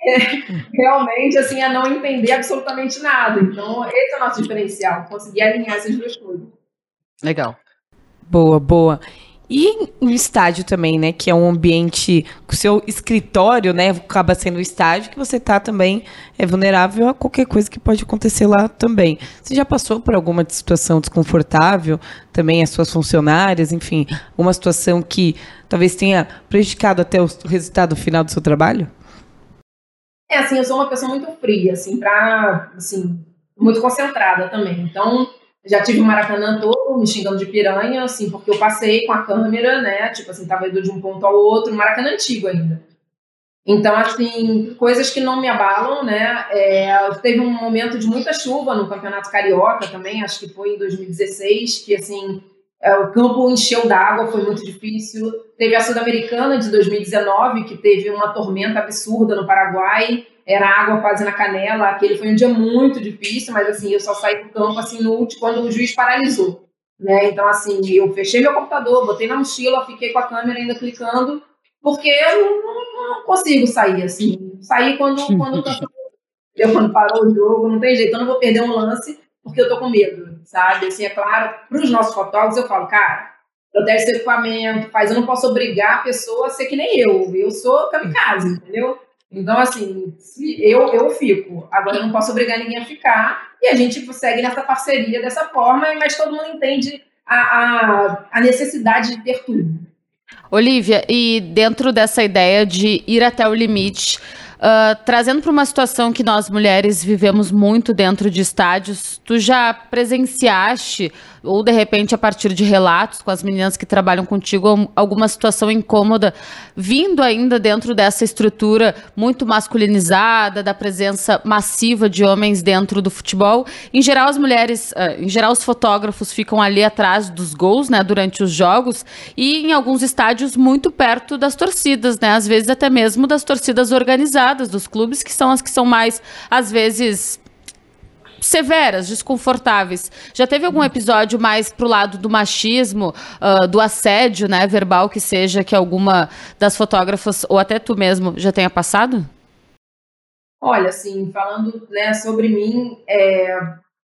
realmente assim a não entender absolutamente nada. Então, esse é o nosso diferencial, conseguir alinhar essas duas coisas. Legal. Boa, boa. E o estádio também, né? Que é um ambiente. O seu escritório, né? Acaba sendo o estádio que você tá também é vulnerável a qualquer coisa que pode acontecer lá também. Você já passou por alguma situação desconfortável? Também as suas funcionárias, enfim, uma situação que talvez tenha prejudicado até o resultado final do seu trabalho? É, assim, eu sou uma pessoa muito fria, assim, pra, assim, muito concentrada também. Então, já tive o Maracanã todo me xingando de piranha, assim, porque eu passei com a câmera, né, tipo assim, tava indo de um ponto ao outro, Maracanã antigo ainda. Então, assim, coisas que não me abalam, né, é, teve um momento de muita chuva no Campeonato Carioca também, acho que foi em 2016, que, assim, o campo encheu d'água, foi muito difícil. Teve a Sul-Americana de 2019, que teve uma tormenta absurda no Paraguai, era água quase na canela. Aquele foi um dia muito difícil, mas assim, eu só saí do campo assim no último, quando o juiz paralisou. Né? Então, assim, eu fechei meu computador, botei na mochila, fiquei com a câmera ainda clicando, porque eu não, não consigo sair assim. Sair quando, quando, quando parou o jogo, não tem jeito, eu não vou perder um lance porque eu tô com medo, sabe? Assim, é claro, para os nossos fotógrafos eu falo, cara, protege seu equipamento, faz, eu não posso obrigar a pessoa a ser que nem eu, eu sou kamikaze, entendeu? Então, assim, eu, eu fico, agora eu não posso obrigar ninguém a ficar, e a gente segue nessa parceria dessa forma, mas todo mundo entende a, a, a necessidade de ter tudo. Olivia, e dentro dessa ideia de ir até o limite, Uh, trazendo para uma situação que nós mulheres vivemos muito dentro de estádios, tu já presenciaste ou de repente a partir de relatos com as meninas que trabalham contigo, alguma situação incômoda vindo ainda dentro dessa estrutura muito masculinizada, da presença massiva de homens dentro do futebol. Em geral, as mulheres, uh, em geral, os fotógrafos ficam ali atrás dos gols, né, durante os jogos e em alguns estádios muito perto das torcidas, né, às vezes até mesmo das torcidas organizadas dos clubes, que são as que são mais, às vezes, severas, desconfortáveis. Já teve algum episódio mais pro lado do machismo, uh, do assédio, né, verbal que seja, que alguma das fotógrafas ou até tu mesmo já tenha passado? Olha, assim, falando né, sobre mim, é,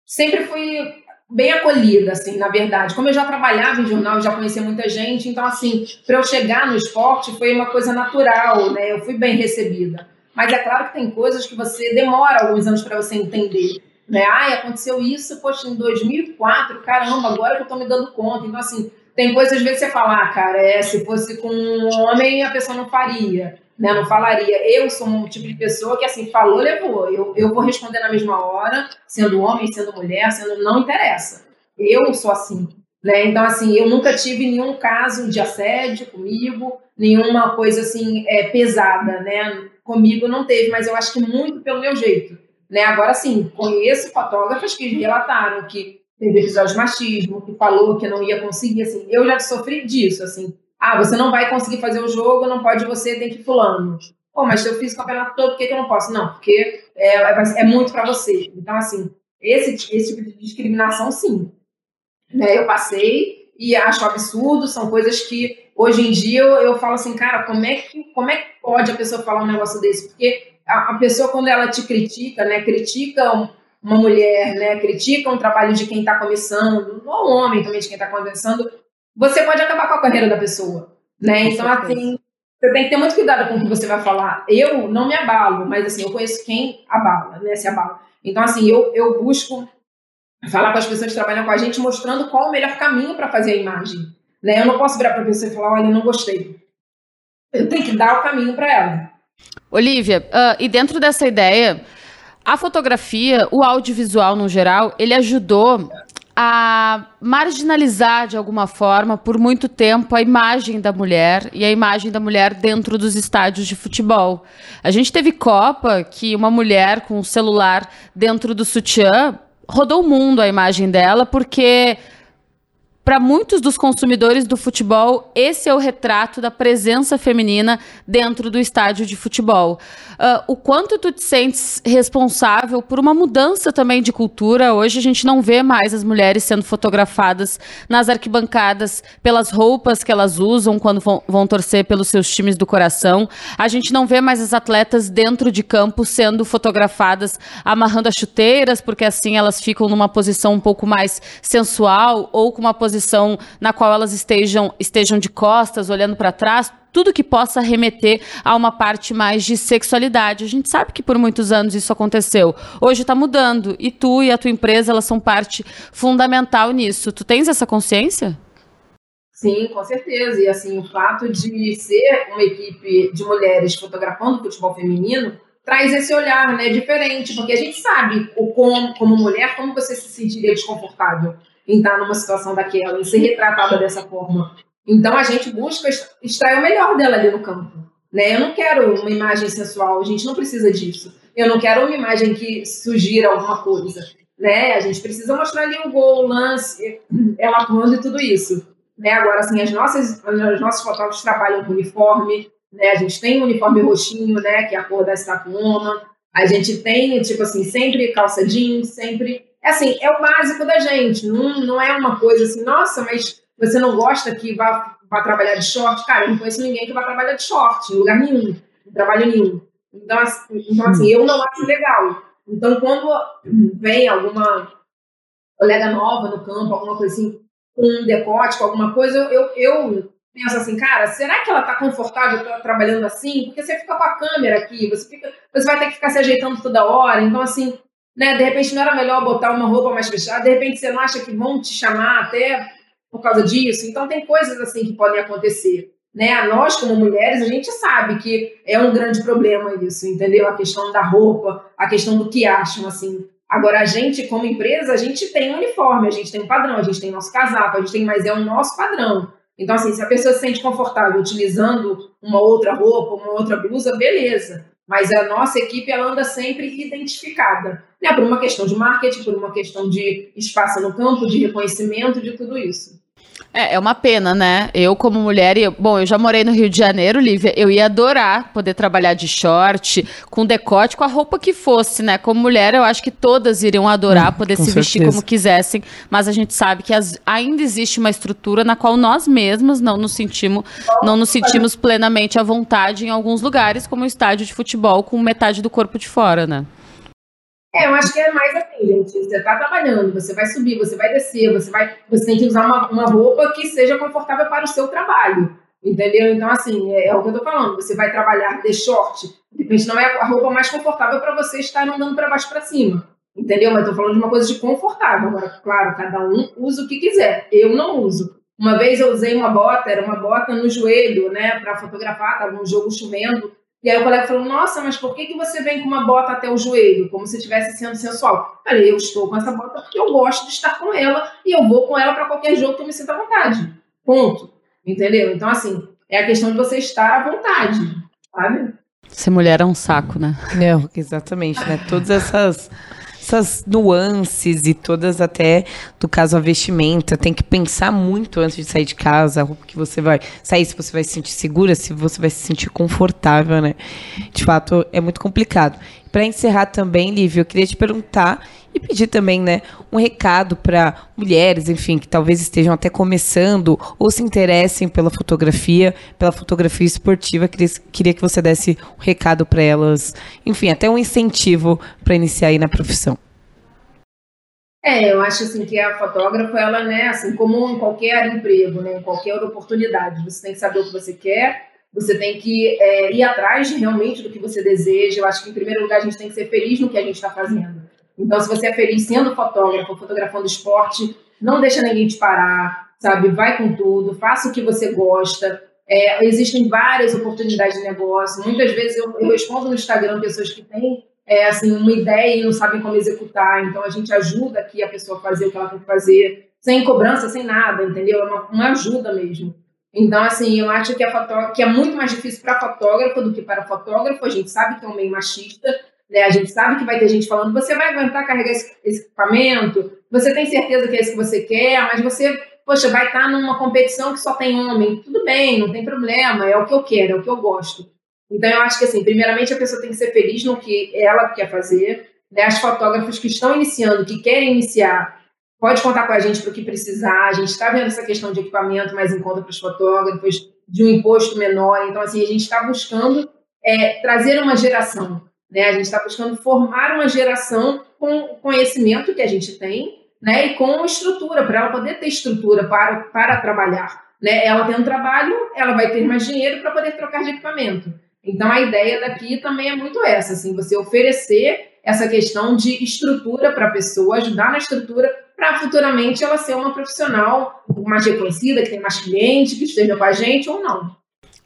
sempre fui bem acolhida, assim, na verdade. Como eu já trabalhava em jornal, já conhecia muita gente, então, assim, para eu chegar no esporte foi uma coisa natural, né? Eu fui bem recebida. Mas é claro que tem coisas que você demora alguns anos para você entender né? Ai, aconteceu isso, poxa, em 2004, caramba, agora que eu tô me dando conta. Então, assim, tem coisas, às vezes, você fala, ah, cara, é, se fosse com um homem, a pessoa não faria, né? Não falaria. Eu sou um tipo de pessoa que, assim, falou, levou. Eu, eu vou responder na mesma hora, sendo homem, sendo mulher, sendo... Não interessa. Eu sou assim. Né? Então, assim, eu nunca tive nenhum caso de assédio comigo, nenhuma coisa assim é, pesada, né? Comigo não teve, mas eu acho que muito pelo meu jeito. Né? Agora, sim, conheço fotógrafos que relataram que teve episódio de machismo, que falou que não ia conseguir, assim, eu já sofri disso, assim, ah, você não vai conseguir fazer o jogo, não pode você, tem que fulano. Pô, mas eu fiz o campeonato todo, por que, que eu não posso? Não, porque é, é muito para você. Então, assim, esse, esse tipo de discriminação, sim. Né, eu passei e acho absurdo, são coisas que hoje em dia eu, eu falo assim, cara, como é, que, como é que pode a pessoa falar um negócio desse? Porque a, a pessoa, quando ela te critica, né, critica uma mulher, né, critica um trabalho de quem está começando, ou um homem também de quem está começando, você pode acabar com a carreira da pessoa, né? Então, assim, você tem que ter muito cuidado com o que você vai falar. Eu não me abalo, mas assim, eu conheço quem abala, né, se abala. Então, assim, eu, eu busco falar com as pessoas que trabalham com a gente, mostrando qual o melhor caminho para fazer a imagem. Né? Eu não posso virar para a pessoa e falar, olha, eu não gostei. Eu tenho que dar o caminho para ela. Olivia, uh, e dentro dessa ideia, a fotografia, o audiovisual no geral, ele ajudou a marginalizar de alguma forma por muito tempo a imagem da mulher e a imagem da mulher dentro dos estádios de futebol. A gente teve Copa que uma mulher com um celular dentro do sutiã rodou o mundo a imagem dela porque para muitos dos consumidores do futebol, esse é o retrato da presença feminina dentro do estádio de futebol. Uh, o quanto tu te sentes responsável por uma mudança também de cultura? Hoje a gente não vê mais as mulheres sendo fotografadas nas arquibancadas pelas roupas que elas usam quando vão, vão torcer pelos seus times do coração. A gente não vê mais as atletas dentro de campo sendo fotografadas amarrando as chuteiras, porque assim elas ficam numa posição um pouco mais sensual ou com uma posição posição na qual elas estejam, estejam de costas, olhando para trás, tudo que possa remeter a uma parte mais de sexualidade. A gente sabe que por muitos anos isso aconteceu. Hoje está mudando e tu e a tua empresa elas são parte fundamental nisso. Tu tens essa consciência? Sim, com certeza. E assim, o fato de ser uma equipe de mulheres fotografando futebol feminino traz esse olhar, né, diferente, porque a gente sabe o como, como mulher como você se sentiria desconfortável em estar numa situação daquela, em ser retratada dessa forma. Então a gente busca extrair o melhor dela ali no campo. Né? Eu não quero uma imagem sensual, a gente não precisa disso. Eu não quero uma imagem que sugira alguma coisa. Né? A gente precisa mostrar ali o gol, o lance, ela atuando e tudo isso. Né? Agora, assim, as nossas, os nossos fotógrafos trabalham com uniforme, né? A gente tem um uniforme roxinho, né? Que é a cor da estatuona. A gente tem, tipo assim, sempre calça jeans, sempre é assim, é o básico da gente, não, não é uma coisa assim, nossa, mas você não gosta que vá, vá trabalhar de short? Cara, eu não conheço ninguém que vá trabalhar de short, em lugar nenhum, em trabalho nenhum. Então, assim, então, assim eu não acho legal. Então, quando vem alguma colega nova no campo, alguma coisa assim, com um decote, com alguma coisa, eu, eu penso assim, cara, será que ela tá confortável trabalhando assim? Porque você fica com a câmera aqui, você, fica, você vai ter que ficar se ajeitando toda hora. Então, assim, né? De repente não era melhor botar uma roupa mais fechada, de repente você não acha que vão te chamar até por causa disso. Então tem coisas assim que podem acontecer. Né? Nós, como mulheres, a gente sabe que é um grande problema isso, entendeu? A questão da roupa, a questão do que acham, assim. Agora, a gente, como empresa, a gente tem um uniforme, a gente tem um padrão, a gente tem nosso casaco, a gente tem, mas é o nosso padrão. Então, assim, se a pessoa se sente confortável utilizando uma outra roupa, uma outra blusa, beleza. Mas a nossa equipe ela anda sempre identificada, né? Por uma questão de marketing, por uma questão de espaço no campo, de reconhecimento, de tudo isso. É, é uma pena, né? Eu, como mulher, eu, bom, eu já morei no Rio de Janeiro, Lívia, eu ia adorar poder trabalhar de short, com decote, com a roupa que fosse, né? Como mulher, eu acho que todas iriam adorar hum, poder se certeza. vestir como quisessem, mas a gente sabe que as, ainda existe uma estrutura na qual nós mesmas não nos sentimos, não nos sentimos plenamente à vontade em alguns lugares, como o estádio de futebol com metade do corpo de fora, né? É, eu acho que é mais assim, gente. Você está trabalhando, você vai subir, você vai descer, você vai, você tem que usar uma, uma roupa que seja confortável para o seu trabalho, entendeu? Então, assim, é, é o que eu estou falando. Você vai trabalhar de short, de repente não é a roupa mais confortável para você estar andando para baixo para cima, entendeu? Mas estou falando de uma coisa de confortável. Agora, claro, cada um usa o que quiser. Eu não uso. Uma vez eu usei uma bota, era uma bota no joelho, né, para fotografar, estava um jogo chovendo E aí o colega falou, nossa, mas por que, que você vem com uma bota até o joelho? Como se estivesse sendo sensual. Eu falei, eu estou com essa bota porque eu gosto de estar com ela e eu vou com ela para qualquer jogo que eu me sinta à vontade. Ponto. Entendeu? Então, assim, é a questão de você estar à vontade, sabe? Ser mulher é um saco, né? Não, exatamente, né? Todas essas essas nuances e todas até do caso a vestimenta. Tem que pensar muito antes de sair de casa, a roupa que você vai sair, se você vai se sentir segura, se você vai se sentir confortável, né? De fato, é muito complicado. Para encerrar também, Lívia, eu queria te perguntar e pedir também, né, um recado para mulheres, enfim, que talvez estejam até começando ou se interessem pela fotografia, pela fotografia esportiva. Queria, queria que você desse um recado para elas, enfim, até um incentivo para iniciar aí na profissão. É, eu acho assim que a fotógrafa, ela, né, assim, como em qualquer emprego, né, em qualquer oportunidade, você tem que saber o que você quer, você tem que é, ir atrás de, realmente do que você deseja. Eu acho que, em primeiro lugar, a gente tem que ser feliz no que a gente está fazendo. Então, se você é feliz sendo fotógrafo, fotografando esporte, não deixa ninguém te parar, sabe? Vai com tudo, faça o que você gosta. É, existem várias oportunidades de negócio. Muitas vezes eu, eu respondo no Instagram pessoas que têm é, assim, uma ideia e não sabem como executar. Então, a gente ajuda aqui a pessoa a fazer o que ela tem que fazer, sem cobrança, sem nada, entendeu? É uma, uma ajuda mesmo. Então, assim, eu acho que, que é muito mais difícil para fotógrafo do que para fotógrafo. A gente sabe que é um meio machista, né? A gente sabe que vai ter gente falando, você vai aguentar carregar esse, esse equipamento? Você tem certeza que é isso que você quer? Mas você, poxa, vai estar numa competição que só tem homem. Tudo bem, não tem problema, é o que eu quero, é o que eu gosto. Então, eu acho que, assim, primeiramente a pessoa tem que ser feliz no que ela quer fazer. Né? As fotógrafas que estão iniciando, que querem iniciar, pode contar com a gente para o que precisar. A gente está vendo essa questão de equipamento mais em conta para os fotógrafos, de um imposto menor. Então, assim, a gente está buscando é, trazer uma geração né? A gente está buscando formar uma geração com conhecimento que a gente tem né? e com estrutura, para ela poder ter estrutura para, para trabalhar. Né? Ela tem um trabalho, ela vai ter mais dinheiro para poder trocar de equipamento. Então, a ideia daqui também é muito essa, assim, você oferecer essa questão de estrutura para a pessoa, ajudar na estrutura para futuramente ela ser uma profissional mais reconhecida, que tem mais cliente, que esteja com a gente ou não.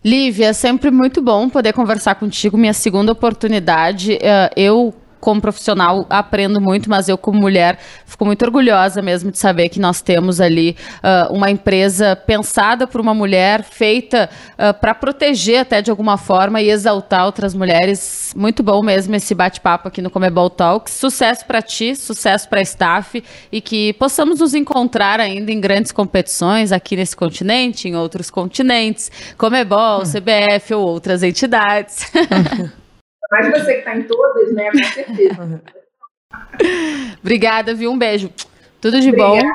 Lívia, sempre muito bom poder conversar contigo. Minha segunda oportunidade. Eh, eu como profissional aprendo muito, mas eu como mulher fico muito orgulhosa mesmo de saber que nós temos ali uh, uma empresa pensada por uma mulher, feita uh, para proteger até de alguma forma e exaltar outras mulheres. Muito bom mesmo esse bate-papo aqui no Comebol Talks. Sucesso para ti, sucesso para a staff e que possamos nos encontrar ainda em grandes competições aqui nesse continente, em outros continentes, Comebol, hum. CBF ou outras entidades. Mas você que está em todas, né? Com certeza. obrigada, viu? Um beijo. Tudo de obrigada. bom.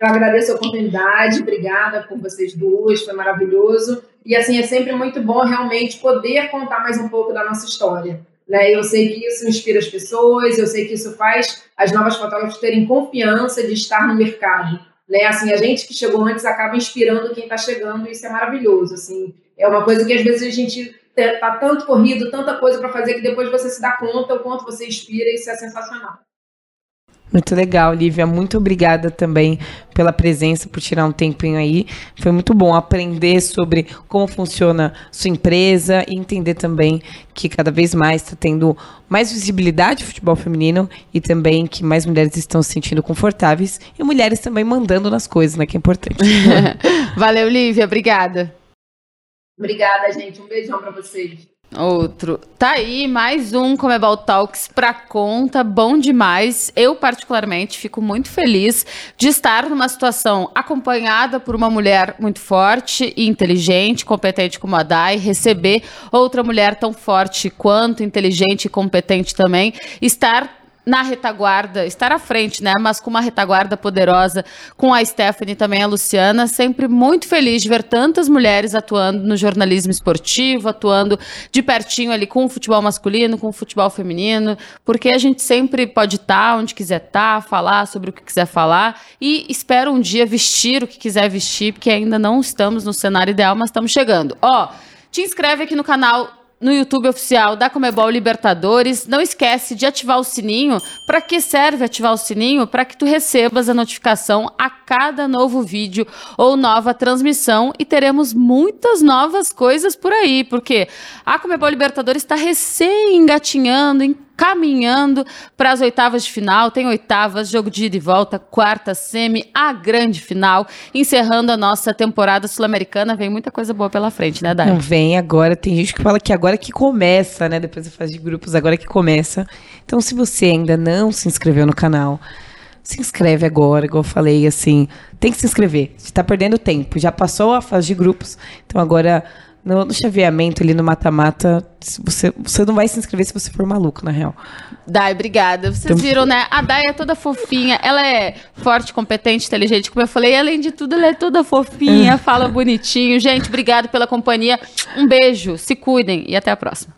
Eu agradeço a oportunidade, obrigada por vocês duas, foi maravilhoso. E assim, é sempre muito bom realmente poder contar mais um pouco da nossa história. Né? Eu sei que isso inspira as pessoas, eu sei que isso faz as novas fotógrafas terem confiança de estar no mercado. Né? Assim, a gente que chegou antes acaba inspirando quem está chegando, e isso é maravilhoso. Assim, é uma coisa que às vezes a gente tá tanto corrido, tanta coisa para fazer que depois você se dá conta o quanto você inspira e isso é sensacional. Muito legal, Lívia. Muito obrigada também pela presença, por tirar um tempinho aí. Foi muito bom aprender sobre como funciona sua empresa e entender também que cada vez mais está tendo mais visibilidade no futebol feminino e também que mais mulheres estão se sentindo confortáveis e mulheres também mandando nas coisas, né? Que é importante. Valeu, Lívia. Obrigada. Obrigada, gente. Um beijão para vocês. Outro. Tá aí mais um Comebol Talks pra conta, bom demais. Eu, particularmente, fico muito feliz de estar numa situação acompanhada por uma mulher muito forte e inteligente, competente como a Dai, receber outra mulher tão forte quanto inteligente e competente também, estar na retaguarda, estar à frente, né? Mas com uma retaguarda poderosa, com a Stephanie também a Luciana, sempre muito feliz de ver tantas mulheres atuando no jornalismo esportivo, atuando de pertinho ali com o futebol masculino, com o futebol feminino, porque a gente sempre pode estar onde quiser estar, falar sobre o que quiser falar e espero um dia vestir o que quiser vestir, porque ainda não estamos no cenário ideal, mas estamos chegando. Ó, te inscreve aqui no canal no YouTube oficial da Comebol Libertadores. Não esquece de ativar o sininho. Para que serve ativar o sininho? Para que tu recebas a notificação a cada novo vídeo ou nova transmissão e teremos muitas novas coisas por aí, porque a Comebol Libertadores está recém engatinhando, caminhando para as oitavas de final. Tem oitavas, jogo de ida e volta, quarta semi, a grande final, encerrando a nossa temporada sul-americana. Vem muita coisa boa pela frente, né, Dai? Não vem agora. Tem gente que fala que agora que começa, né? Depois da fase de grupos, agora que começa. Então, se você ainda não se inscreveu no canal, se inscreve agora, igual eu falei, assim, tem que se inscrever. Você tá perdendo tempo. Já passou a fase de grupos, então agora no, no chaveamento ali no mata-mata, você, você não vai se inscrever se você for maluco, na real. Dai, obrigada. Vocês então, viram, né? A Dai é toda fofinha. Ela é forte, competente, inteligente, como eu falei. E, além de tudo, ela é toda fofinha, fala bonitinho. Gente, obrigado pela companhia. Um beijo, se cuidem e até a próxima.